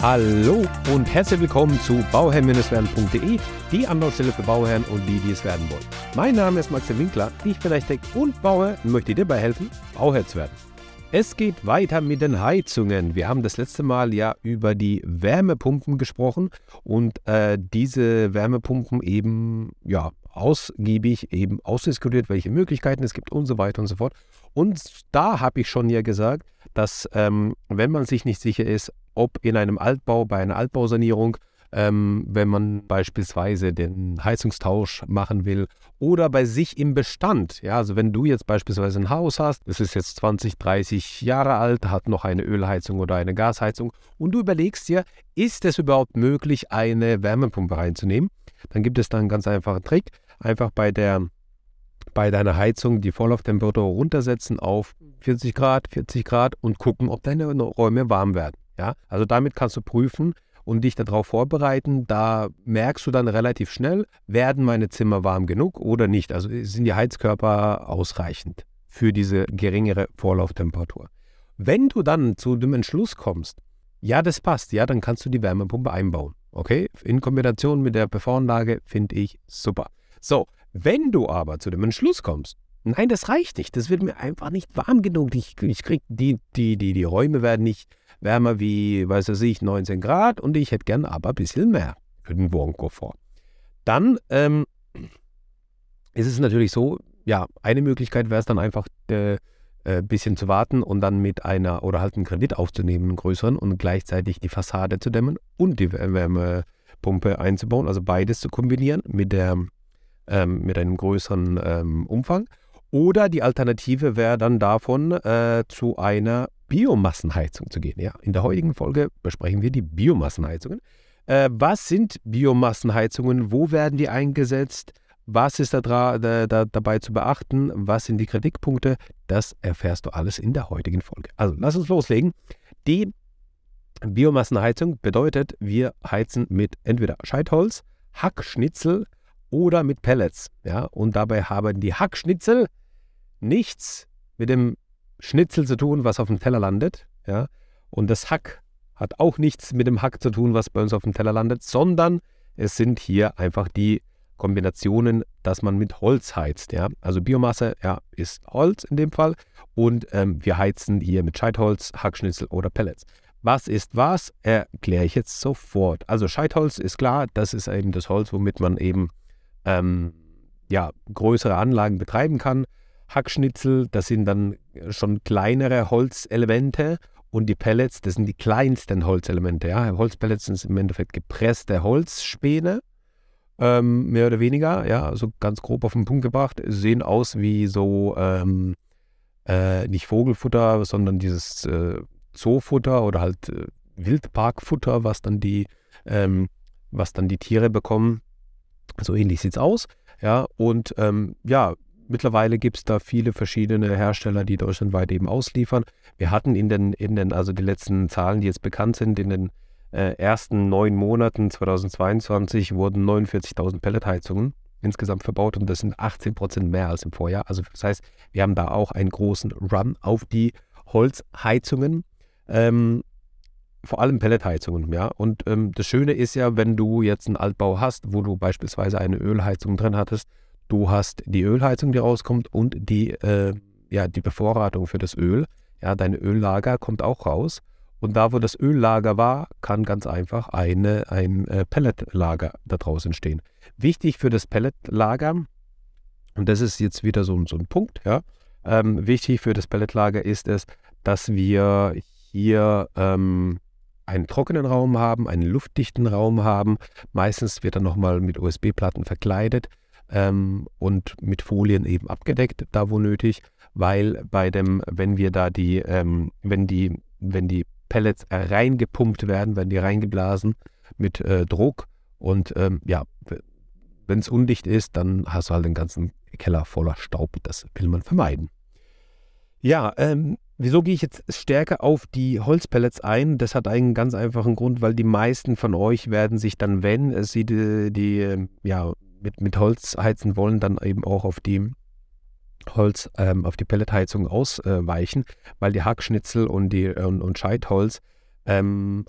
Hallo und herzlich willkommen zu bauherr-werden.de, die Anlaufstelle für Bauherren und die, die es werden wollen. Mein Name ist Max Winkler, ich bin Architekt und Bauherr und möchte dir dabei helfen, Bauherr zu werden. Es geht weiter mit den Heizungen. Wir haben das letzte Mal ja über die Wärmepumpen gesprochen und äh, diese Wärmepumpen eben ja ausgiebig eben ausdiskutiert, welche Möglichkeiten es gibt und so weiter und so fort. Und da habe ich schon ja gesagt, dass ähm, wenn man sich nicht sicher ist, ob in einem Altbau, bei einer Altbausanierung, ähm, wenn man beispielsweise den Heizungstausch machen will oder bei sich im Bestand. Ja, also wenn du jetzt beispielsweise ein Haus hast, es ist jetzt 20, 30 Jahre alt, hat noch eine Ölheizung oder eine Gasheizung und du überlegst dir, ist es überhaupt möglich, eine Wärmepumpe reinzunehmen? Dann gibt es da einen ganz einfachen Trick. Einfach bei der bei deiner Heizung die Vorlauftemperatur runtersetzen auf 40 Grad, 40 Grad und gucken, ob deine Räume warm werden. Ja? Also damit kannst du prüfen und dich darauf vorbereiten. Da merkst du dann relativ schnell, werden meine Zimmer warm genug oder nicht. Also sind die Heizkörper ausreichend für diese geringere Vorlauftemperatur. Wenn du dann zu dem Entschluss kommst, ja, das passt, ja, dann kannst du die Wärmepumpe einbauen. Okay? In Kombination mit der PV-Anlage finde ich super. So, wenn du aber zu dem Entschluss kommst, nein, das reicht nicht, das wird mir einfach nicht warm genug. Ich, ich krieg die, die, die, die Räume werden nicht wärmer wie, weiß ich, 19 Grad und ich hätte gern aber ein bisschen mehr für den Wohnkomfort. Dann ähm, ist es natürlich so, ja, eine Möglichkeit wäre es dann einfach, ein äh, bisschen zu warten und dann mit einer oder halt einen Kredit aufzunehmen, einen größeren und gleichzeitig die Fassade zu dämmen und die Wärmepumpe einzubauen, also beides zu kombinieren mit, der, ähm, mit einem größeren ähm, Umfang. Oder die Alternative wäre dann davon, äh, zu einer Biomassenheizung zu gehen. Ja, in der heutigen Folge besprechen wir die Biomassenheizungen. Äh, was sind Biomassenheizungen? Wo werden die eingesetzt? Was ist da, da, da, dabei zu beachten? Was sind die Kritikpunkte? Das erfährst du alles in der heutigen Folge. Also lass uns loslegen. Die Biomassenheizung bedeutet, wir heizen mit entweder Scheitholz, Hackschnitzel oder mit Pellets. Ja? Und dabei haben die Hackschnitzel nichts mit dem Schnitzel zu tun, was auf dem Teller landet. Ja? Und das Hack hat auch nichts mit dem Hack zu tun, was bei uns auf dem Teller landet, sondern es sind hier einfach die Kombinationen, dass man mit Holz heizt. Ja? Also Biomasse ja, ist Holz in dem Fall und ähm, wir heizen hier mit Scheitholz, Hackschnitzel oder Pellets. Was ist was, erkläre ich jetzt sofort. Also Scheitholz ist klar, das ist eben das Holz, womit man eben ähm, ja, größere Anlagen betreiben kann. Hackschnitzel, das sind dann schon kleinere Holzelemente und die Pellets, das sind die kleinsten Holzelemente. Ja. Holzpellets sind im Endeffekt gepresste Holzspäne, ähm, mehr oder weniger, ja, also ganz grob auf den Punkt gebracht, sehen aus wie so, ähm, äh, nicht Vogelfutter, sondern dieses äh, Zoofutter oder halt äh, Wildparkfutter, was dann die, ähm, was dann die Tiere bekommen. So ähnlich sieht es aus. Ja, und ähm, ja, mittlerweile gibt es da viele verschiedene Hersteller, die deutschlandweit eben ausliefern. Wir hatten in den, in den, also die letzten Zahlen, die jetzt bekannt sind, in den äh, ersten neun Monaten 2022 wurden 49.000 Pelletheizungen insgesamt verbaut und das sind 18 Prozent mehr als im Vorjahr. Also das heißt, wir haben da auch einen großen Run auf die Holzheizungen. Ähm, vor allem Pelletheizungen, ja. Und ähm, das Schöne ist ja, wenn du jetzt einen Altbau hast, wo du beispielsweise eine Ölheizung drin hattest, du hast die Ölheizung, die rauskommt und die, äh, ja, die Bevorratung für das Öl. Ja, dein Öllager kommt auch raus. Und da, wo das Öllager war, kann ganz einfach eine, ein äh, Pelletlager da draußen stehen. Wichtig für das Pelletlager, und das ist jetzt wieder so, so ein Punkt, ja, ähm, wichtig für das Pelletlager ist es, dass wir hier ähm, einen trockenen Raum haben, einen luftdichten Raum haben. Meistens wird er nochmal mit USB-Platten verkleidet ähm, und mit Folien eben abgedeckt, da wo nötig, weil bei dem, wenn wir da die, ähm, wenn die, wenn die Pellets reingepumpt werden, werden die reingeblasen mit äh, Druck und ähm, ja, wenn es undicht ist, dann hast du halt den ganzen Keller voller Staub. Das will man vermeiden. Ja, ähm, Wieso gehe ich jetzt stärker auf die Holzpellets ein? Das hat einen ganz einfachen Grund, weil die meisten von euch werden sich dann, wenn sie die, die ja, mit, mit Holz heizen wollen, dann eben auch auf die Holz, ähm, auf die Pelletheizung ausweichen, weil die Hackschnitzel und, die, und, und Scheitholz ähm,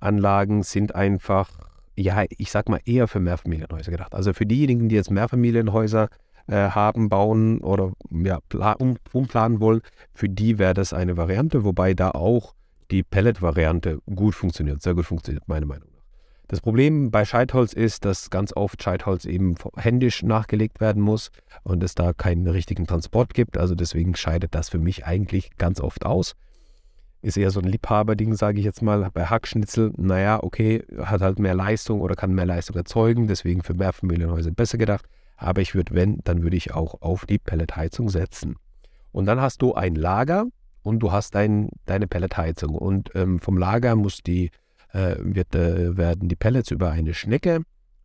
sind einfach, ja, ich sag mal eher für Mehrfamilienhäuser gedacht. Also für diejenigen, die jetzt Mehrfamilienhäuser äh, haben, bauen oder ja, um, umplanen wollen, für die wäre das eine Variante, wobei da auch die Pellet-Variante gut funktioniert, sehr gut funktioniert, meiner Meinung nach. Das Problem bei Scheitholz ist, dass ganz oft Scheitholz eben händisch nachgelegt werden muss und es da keinen richtigen Transport gibt. Also deswegen scheidet das für mich eigentlich ganz oft aus. Ist eher so ein Liebhaberding, sage ich jetzt mal. Bei Hackschnitzel, naja, okay, hat halt mehr Leistung oder kann mehr Leistung erzeugen, deswegen für Mehrfamilienhäuser besser gedacht. Aber ich würde, wenn, dann würde ich auch auf die Pelletheizung setzen. Und dann hast du ein Lager und du hast dein, deine Pelletheizung. Und ähm, vom Lager muss die, äh, wird, äh, werden die Pellets über eine Schnecke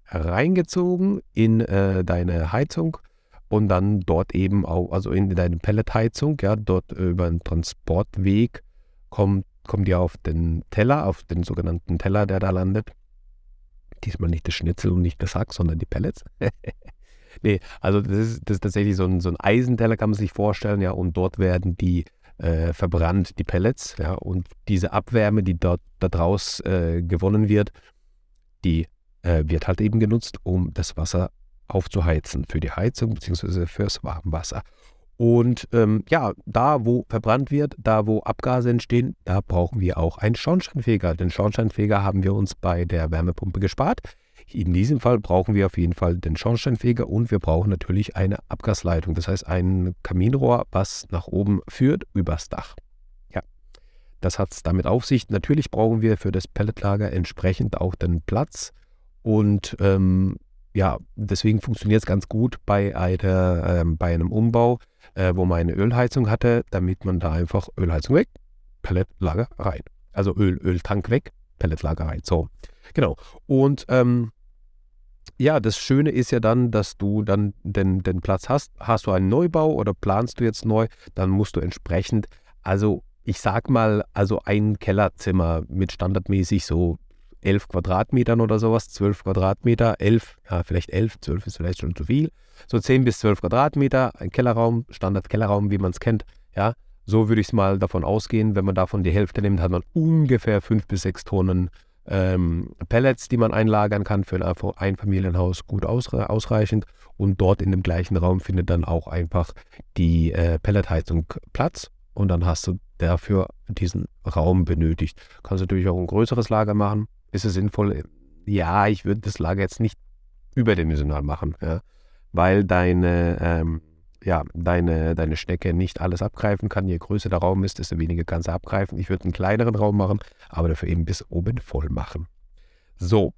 reingezogen in äh, deine Heizung und dann dort eben auch, also in deine Pelletheizung, ja, dort über einen Transportweg kommt, kommen die auf den Teller, auf den sogenannten Teller, der da landet. Diesmal nicht das Schnitzel und nicht das Hack, sondern die Pellets. Nee, also das ist, das ist tatsächlich so ein, so ein Eisenteller, kann man sich vorstellen, ja, und dort werden die äh, verbrannt, die Pellets, ja, und diese Abwärme, die dort daraus äh, gewonnen wird, die äh, wird halt eben genutzt, um das Wasser aufzuheizen für die Heizung bzw. fürs Warmwasser. Und ähm, ja, da wo verbrannt wird, da wo Abgase entstehen, da brauchen wir auch einen Schornsteinfeger. Den Schornsteinfeger haben wir uns bei der Wärmepumpe gespart. In diesem Fall brauchen wir auf jeden Fall den Schornsteinfeger und wir brauchen natürlich eine Abgasleitung, das heißt ein Kaminrohr, was nach oben führt übers Dach. Ja, das hat es damit auf sich. Natürlich brauchen wir für das Pelletlager entsprechend auch den Platz und ähm, ja, deswegen funktioniert es ganz gut bei, einer, äh, bei einem Umbau, äh, wo man eine Ölheizung hatte, damit man da einfach Ölheizung weg, Pelletlager rein. Also Öl, Öltank weg, Pelletlager rein. So, genau. Und ähm, ja, das Schöne ist ja dann, dass du dann den, den Platz hast. Hast du einen Neubau oder planst du jetzt neu, dann musst du entsprechend, also ich sag mal, also ein Kellerzimmer mit standardmäßig so 11 Quadratmetern oder sowas, 12 Quadratmeter, 11, ja, vielleicht 11, 12 ist vielleicht schon zu viel. So 10 bis 12 Quadratmeter, ein Kellerraum, Standard-Kellerraum, wie man es kennt, ja. So würde ich es mal davon ausgehen, wenn man davon die Hälfte nimmt, hat man ungefähr 5 bis 6 Tonnen ähm, Pellets, die man einlagern kann für ein Einfamilienhaus gut ausreichend. Und dort in dem gleichen Raum findet dann auch einfach die äh, Pelletheizung Platz. Und dann hast du dafür diesen Raum benötigt. Kannst natürlich auch ein größeres Lager machen. Ist es sinnvoll? Ja, ich würde das Lager jetzt nicht überdimensional machen, ja, weil deine ähm, ja, deine, deine Schnecke nicht alles abgreifen kann. Je größer der Raum ist, desto weniger kann sie abgreifen. Ich würde einen kleineren Raum machen, aber dafür eben bis oben voll machen. So.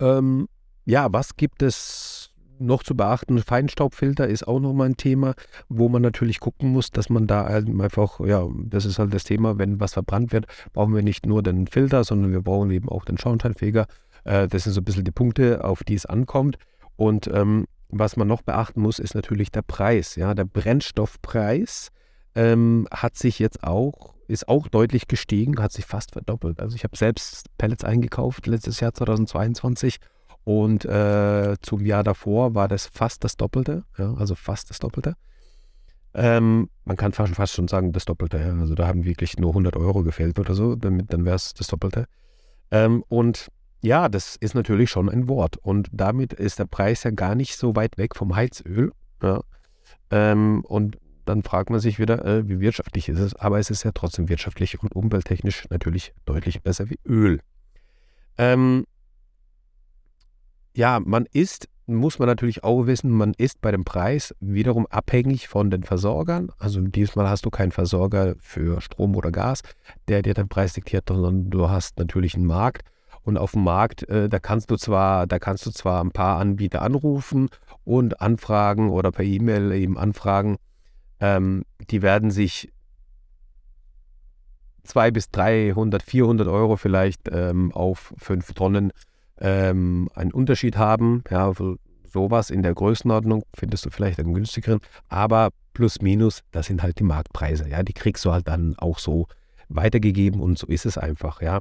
Ähm, ja, was gibt es noch zu beachten? Feinstaubfilter ist auch nochmal ein Thema, wo man natürlich gucken muss, dass man da einfach, ja, das ist halt das Thema, wenn was verbrannt wird, brauchen wir nicht nur den Filter, sondern wir brauchen eben auch den Schornsteinfeger. Äh, das sind so ein bisschen die Punkte, auf die es ankommt. Und ähm, was man noch beachten muss, ist natürlich der Preis. Ja, der Brennstoffpreis ähm, hat sich jetzt auch, ist auch deutlich gestiegen, hat sich fast verdoppelt. Also ich habe selbst Pellets eingekauft letztes Jahr 2022 und äh, zum Jahr davor war das fast das Doppelte, ja, also fast das Doppelte. Ähm, man kann fast, fast, schon sagen, das Doppelte. Ja. Also da haben wirklich nur 100 Euro gefehlt oder so, damit, dann wäre es das Doppelte. Ähm, und ja, das ist natürlich schon ein Wort. Und damit ist der Preis ja gar nicht so weit weg vom Heizöl. Ja. Ähm, und dann fragt man sich wieder, äh, wie wirtschaftlich ist es. Aber es ist ja trotzdem wirtschaftlich und umwelttechnisch natürlich deutlich besser wie Öl. Ähm, ja, man ist, muss man natürlich auch wissen, man ist bei dem Preis wiederum abhängig von den Versorgern. Also diesmal hast du keinen Versorger für Strom oder Gas, der dir den Preis diktiert, sondern du hast natürlich einen Markt und auf dem Markt, äh, da kannst du zwar, da kannst du zwar ein paar Anbieter anrufen und anfragen oder per E-Mail eben anfragen. Ähm, die werden sich 200 bis 300, 400 Euro vielleicht ähm, auf 5 Tonnen ähm, einen Unterschied haben. Ja, sowas in der Größenordnung findest du vielleicht einen günstigeren, aber plus minus, das sind halt die Marktpreise. Ja, die kriegst du halt dann auch so weitergegeben und so ist es einfach. Ja,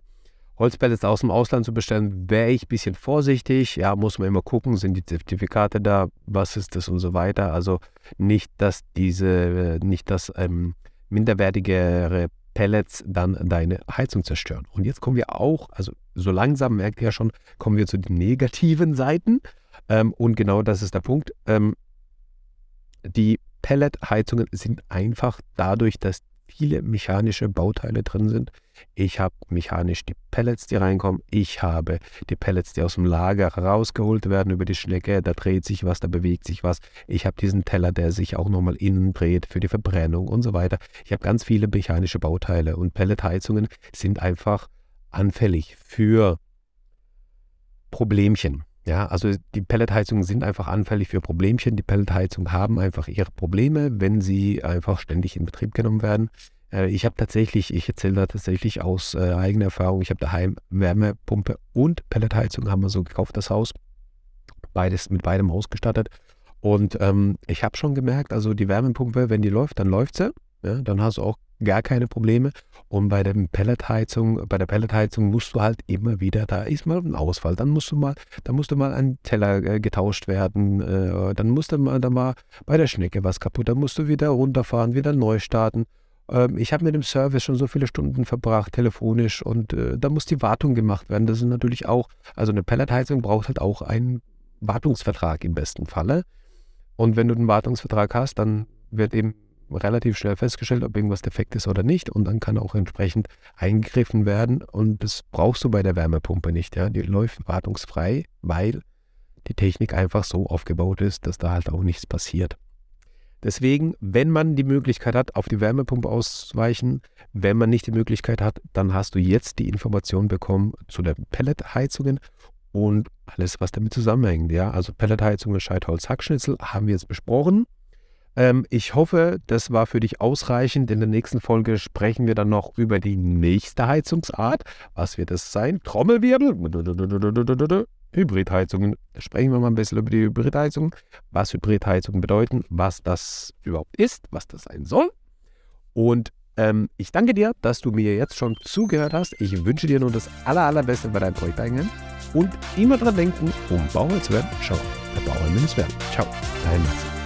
Holzpellets aus dem Ausland zu bestellen, wäre ich ein bisschen vorsichtig. Ja, muss man immer gucken, sind die Zertifikate da, was ist das und so weiter. Also nicht, dass diese, nicht, dass ähm, minderwertigere Pellets dann deine Heizung zerstören. Und jetzt kommen wir auch, also so langsam merkt ihr ja schon, kommen wir zu den negativen Seiten. Ähm, und genau das ist der Punkt. Ähm, die Pelletheizungen sind einfach dadurch, dass viele mechanische Bauteile drin sind. Ich habe mechanisch die Pellets, die reinkommen. Ich habe die Pellets, die aus dem Lager rausgeholt werden über die Schnecke. Da dreht sich was, da bewegt sich was. Ich habe diesen Teller, der sich auch nochmal innen dreht für die Verbrennung und so weiter. Ich habe ganz viele mechanische Bauteile und Pelletheizungen sind einfach anfällig für Problemchen. Ja, also die Pelletheizungen sind einfach anfällig für Problemchen. Die Pelletheizungen haben einfach ihre Probleme, wenn sie einfach ständig in Betrieb genommen werden. Äh, ich habe tatsächlich, ich erzähle da tatsächlich aus äh, eigener Erfahrung, ich habe daheim Wärmepumpe und Pelletheizung haben wir so gekauft, das Haus. Beides mit beidem ausgestattet. Und ähm, ich habe schon gemerkt, also die Wärmepumpe, wenn die läuft, dann läuft sie. Ja, dann hast du auch gar keine Probleme. Und bei der Pelletheizung, bei der Pelletheizung musst du halt immer wieder, da ist mal ein Ausfall, dann musst du mal, dann musst du mal ein Teller äh, getauscht werden, äh, dann musst du mal, dann mal bei der Schnecke was kaputt, dann musst du wieder runterfahren, wieder neu starten. Ähm, ich habe mit dem Service schon so viele Stunden verbracht, telefonisch, und äh, da muss die Wartung gemacht werden. Das ist natürlich auch, also eine Pelletheizung braucht halt auch einen Wartungsvertrag im besten Falle. Und wenn du einen Wartungsvertrag hast, dann wird eben relativ schnell festgestellt, ob irgendwas defekt ist oder nicht. Und dann kann auch entsprechend eingegriffen werden. Und das brauchst du bei der Wärmepumpe nicht. Ja? Die läuft wartungsfrei, weil die Technik einfach so aufgebaut ist, dass da halt auch nichts passiert. Deswegen, wenn man die Möglichkeit hat, auf die Wärmepumpe auszuweichen, wenn man nicht die Möglichkeit hat, dann hast du jetzt die Information bekommen zu den Pelletheizungen und alles, was damit zusammenhängt. Ja, also Pelletheizungen, Scheitholz, Hackschnitzel haben wir jetzt besprochen. Ähm, ich hoffe, das war für dich ausreichend. In der nächsten Folge sprechen wir dann noch über die nächste Heizungsart. Was wird es sein? Trommelwirbel? Hybridheizungen. Da sprechen wir mal ein bisschen über die Hybridheizungen, was Hybridheizungen bedeuten, was das überhaupt ist, was das sein soll. Und ähm, ich danke dir, dass du mir jetzt schon zugehört hast. Ich wünsche dir nun das aller, allerbeste bei deinem Projekt eingehen. Und immer dran denken, um Bauer zu werden, schau, der Bauer werden. Ciao, dein Max.